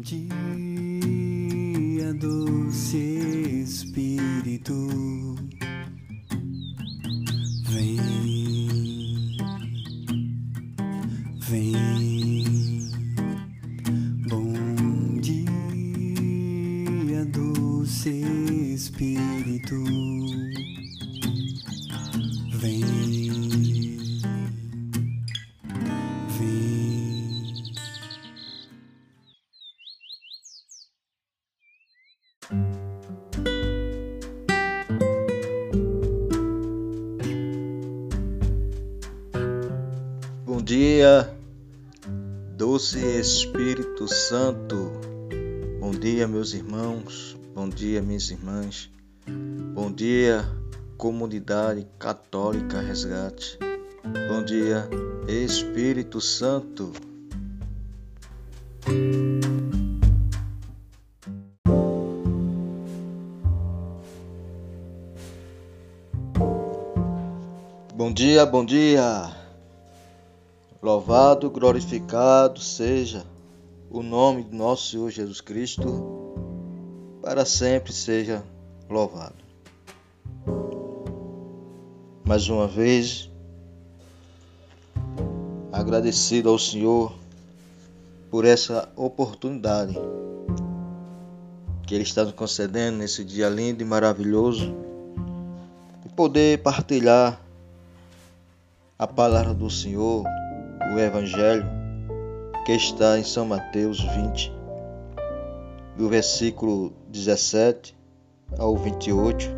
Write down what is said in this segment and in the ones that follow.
dia, doce Espírito, dia, doce Espírito Santo. Bom dia, meus irmãos. Bom dia, minhas irmãs. Bom dia, comunidade católica Resgate. Bom dia, Espírito Santo. Bom dia, bom dia. Louvado, glorificado seja o nome do nosso Senhor Jesus Cristo, para sempre seja louvado. Mais uma vez, agradecido ao Senhor por essa oportunidade que Ele está nos concedendo nesse dia lindo e maravilhoso de poder partilhar a palavra do Senhor o Evangelho que está em São Mateus 20, do versículo 17 ao 28,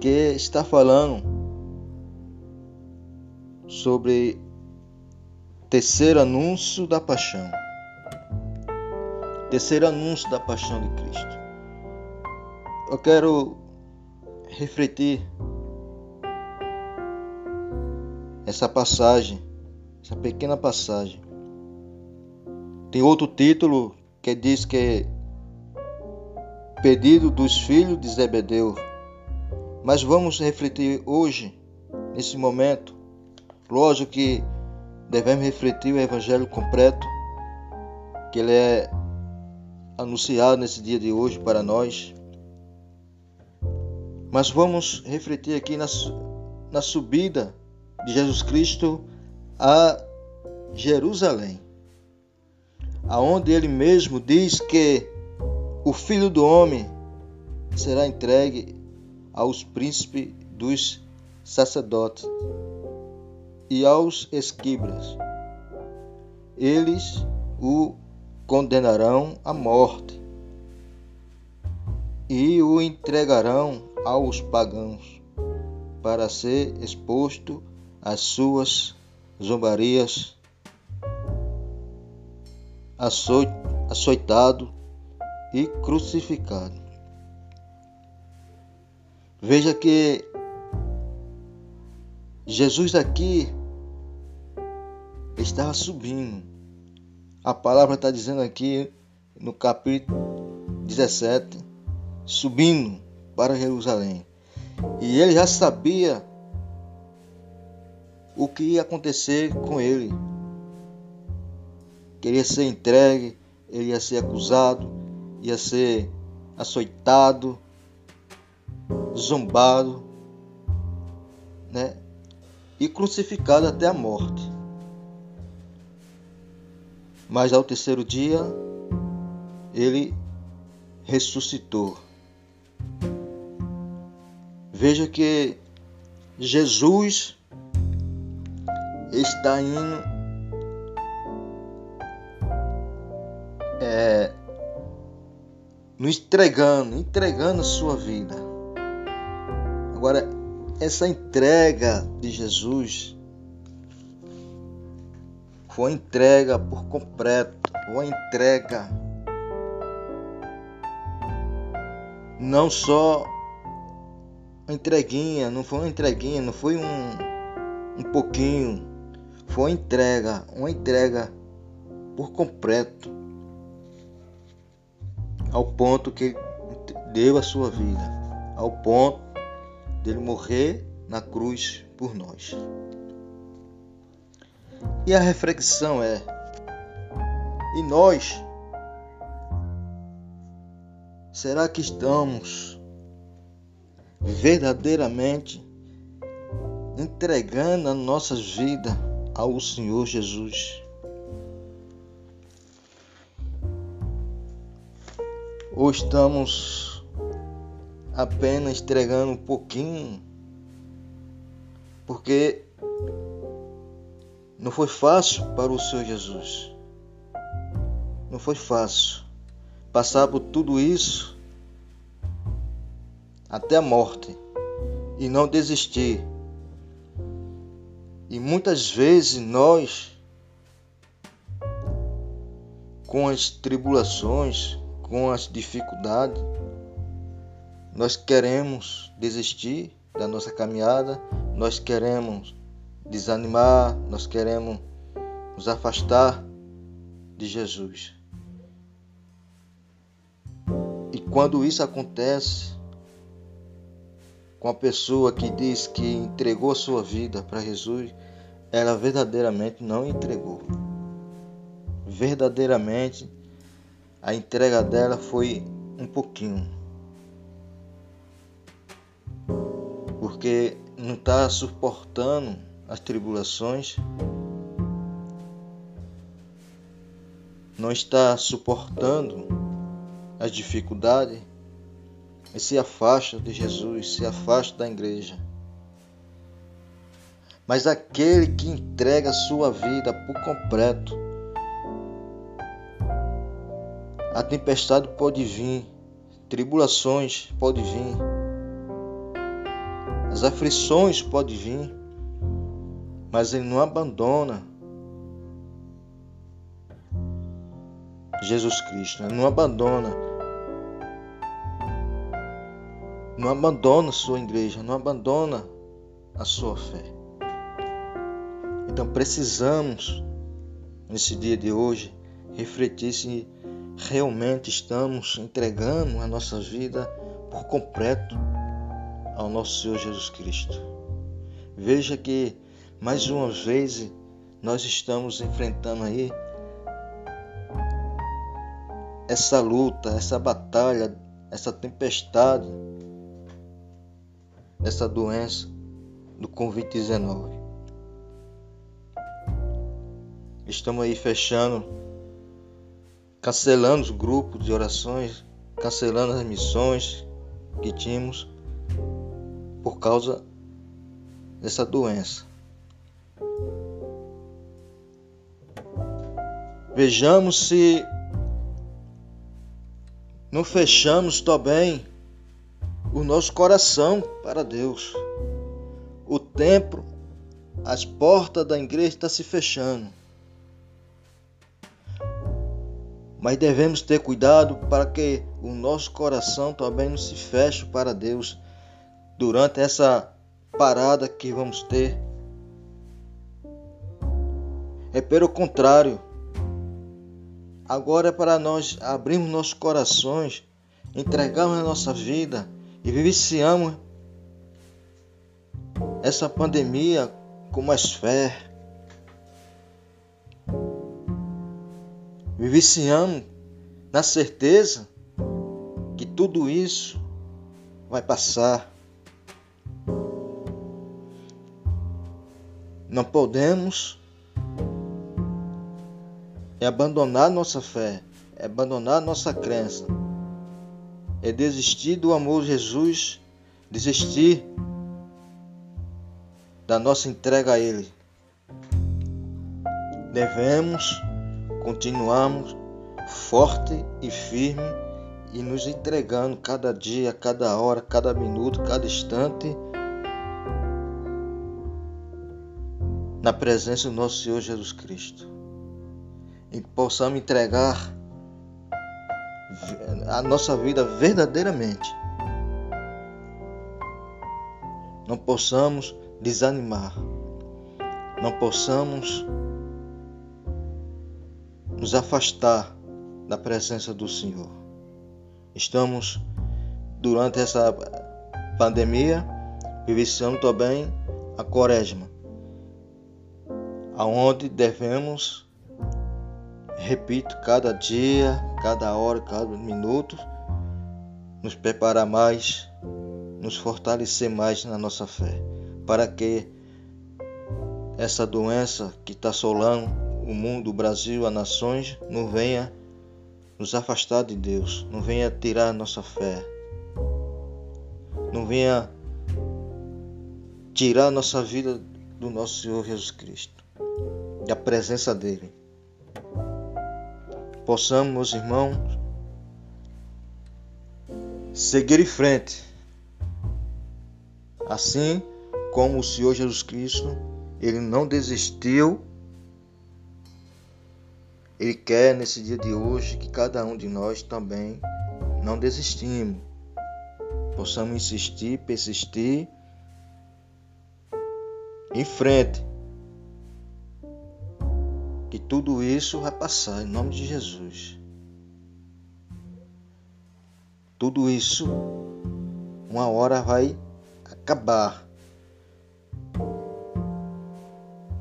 que está falando sobre terceiro anúncio da paixão. Terceiro anúncio da paixão de Cristo. Eu quero refletir essa passagem, essa pequena passagem. Tem outro título que diz que pedido dos filhos de Zebedeu. Mas vamos refletir hoje, nesse momento. Lógico que devemos refletir o evangelho completo, que ele é anunciado nesse dia de hoje para nós. Mas vamos refletir aqui na, na subida de Jesus Cristo a Jerusalém, aonde ele mesmo diz que o Filho do Homem será entregue aos príncipes dos sacerdotes e aos esquibras. Eles o condenarão à morte e o entregarão aos pagãos para ser exposto as suas zombarias, açoitado e crucificado. Veja que Jesus aqui estava subindo. A palavra está dizendo aqui no capítulo 17, subindo para Jerusalém. E ele já sabia o que ia acontecer com ele. Queria ser entregue, ele ia ser acusado, ia ser açoitado, zombado, né? E crucificado até a morte. Mas ao terceiro dia, ele ressuscitou. Veja que Jesus está indo é, nos entregando, entregando a sua vida. Agora, essa entrega de Jesus foi entrega por completo, foi entrega não só uma entreguinha, não foi uma entreguinha, não foi um, um pouquinho, foi entrega, uma entrega por completo, ao ponto que deu a sua vida, ao ponto dele morrer na cruz por nós. E a reflexão é: E nós, será que estamos verdadeiramente entregando a nossa vida ao Senhor Jesus? Ou estamos apenas entregando um pouquinho? Porque não foi fácil para o Senhor Jesus. Não foi fácil passar por tudo isso até a morte e não desistir. E muitas vezes nós, com as tribulações, com as dificuldades, nós queremos desistir da nossa caminhada, nós queremos desanimar, nós queremos nos afastar de Jesus. E quando isso acontece com a pessoa que diz que entregou a sua vida para Jesus, ela verdadeiramente não entregou. Verdadeiramente a entrega dela foi um pouquinho. Porque não está suportando as tribulações, não está suportando as dificuldades e se afasta de Jesus, se afasta da igreja. Mas aquele que entrega a sua vida por completo, a tempestade pode vir, tribulações pode vir, as aflições pode vir, mas ele não abandona Jesus Cristo, ele não abandona Não abandona sua igreja, não abandona a sua fé. Então precisamos, nesse dia de hoje, refletir se realmente estamos entregando a nossa vida por completo ao nosso Senhor Jesus Cristo. Veja que mais uma vez nós estamos enfrentando aí essa luta, essa batalha, essa tempestade dessa doença do Covid-19. Estamos aí fechando, cancelando os grupos de orações, cancelando as missões que tínhamos por causa dessa doença. Vejamos se não fechamos também o nosso coração para Deus. O templo, as portas da igreja estão se fechando. Mas devemos ter cuidado para que o nosso coração também não se feche para Deus durante essa parada que vamos ter. É pelo contrário. Agora é para nós abrirmos nossos corações, entregarmos a nossa vida e vivenciamos essa pandemia com mais fé. Vivenciamos na certeza que tudo isso vai passar. Não podemos abandonar nossa fé, abandonar nossa crença é desistir do amor de Jesus, desistir da nossa entrega a Ele. Devemos continuarmos forte e firme e nos entregando cada dia, cada hora, cada minuto, cada instante na presença do nosso Senhor Jesus Cristo. E possamos entregar a nossa vida verdadeiramente. Não possamos desanimar, não possamos nos afastar da presença do Senhor. Estamos durante essa pandemia vivenciando também a quaresma, aonde devemos repito, cada dia, cada hora, cada minuto, nos preparar mais, nos fortalecer mais na nossa fé, para que essa doença que está assolando o mundo, o Brasil, as nações, não venha nos afastar de Deus, não venha tirar nossa fé, não venha tirar nossa vida do nosso Senhor Jesus Cristo, da presença dEle. Possamos, meus irmãos, seguir em frente, assim como o Senhor Jesus Cristo, Ele não desistiu ele quer nesse dia de hoje que cada um de nós também não desistimos. Possamos insistir, persistir em frente. Tudo isso vai passar em nome de Jesus. Tudo isso uma hora vai acabar.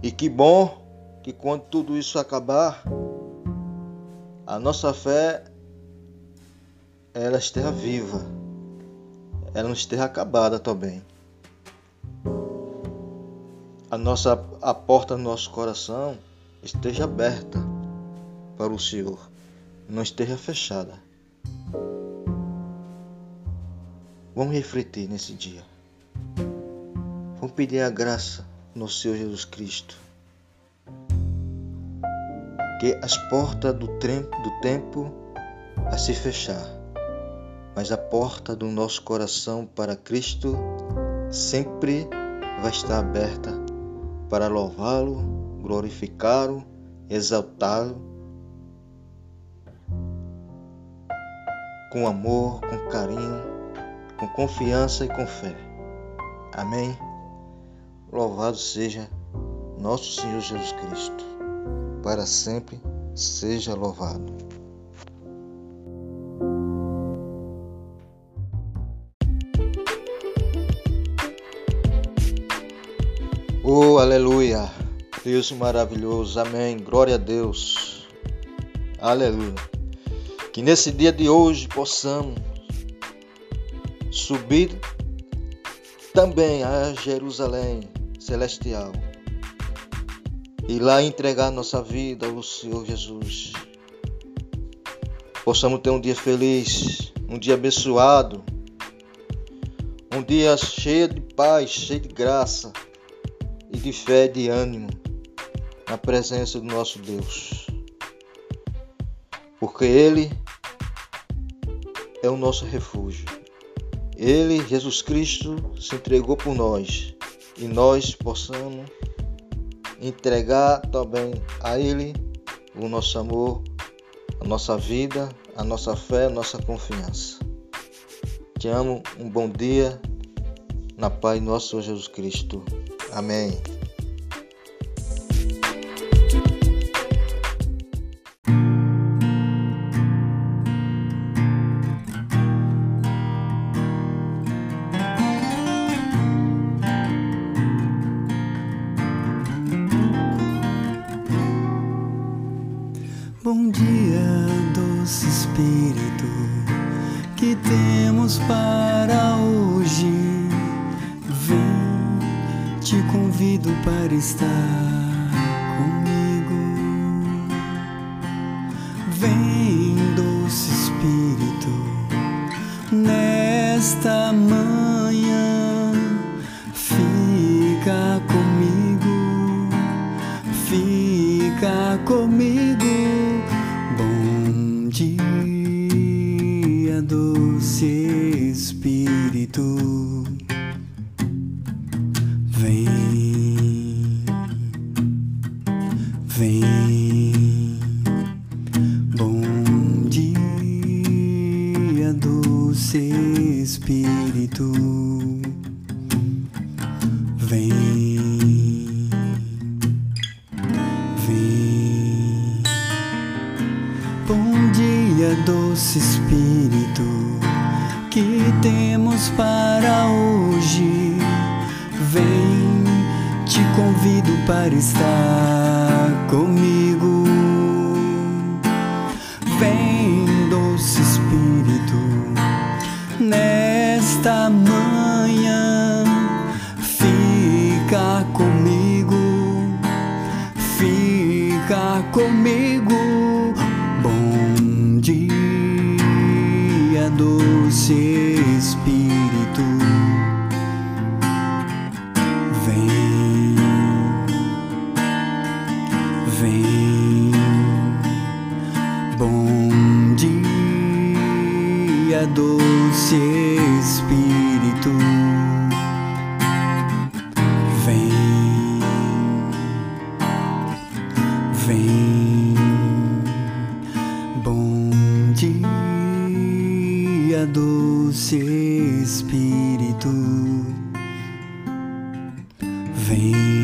E que bom que quando tudo isso acabar, a nossa fé ela esteja viva, ela não esteja acabada também. A nossa a porta do nosso coração esteja aberta para o Senhor, não esteja fechada. Vamos refletir nesse dia. Vamos pedir a graça no Senhor Jesus Cristo que as portas do, do tempo a se fechar, mas a porta do nosso coração para Cristo sempre vai estar aberta para louvá-lo, glorificá-lo, exaltá-lo com amor, com carinho, com confiança e com fé. Amém. Louvado seja nosso Senhor Jesus Cristo para sempre seja louvado. Oh, aleluia! Deus maravilhoso, amém. Glória a Deus. Aleluia. Que nesse dia de hoje possamos subir também a Jerusalém celestial e lá entregar nossa vida ao Senhor Jesus. Possamos ter um dia feliz, um dia abençoado, um dia cheio de paz, cheio de graça e de fé de ânimo na presença do nosso Deus. Porque Ele é o nosso refúgio. Ele, Jesus Cristo, se entregou por nós e nós possamos entregar também a Ele o nosso amor, a nossa vida, a nossa fé, a nossa confiança. Te amo, um bom dia, na paz nosso Jesus Cristo. Amém. Que temos para hoje. Vem, te convido para estar comigo. Vem, doce Espírito, nesta manhã, fica comigo, fica comigo. Espírito, temos para hoje. Vem, te convido para estar comigo. Vem, doce Espírito, nesta manhã, fica comigo, fica comigo. Bom dia, doce Espírito. Espírito. Vem,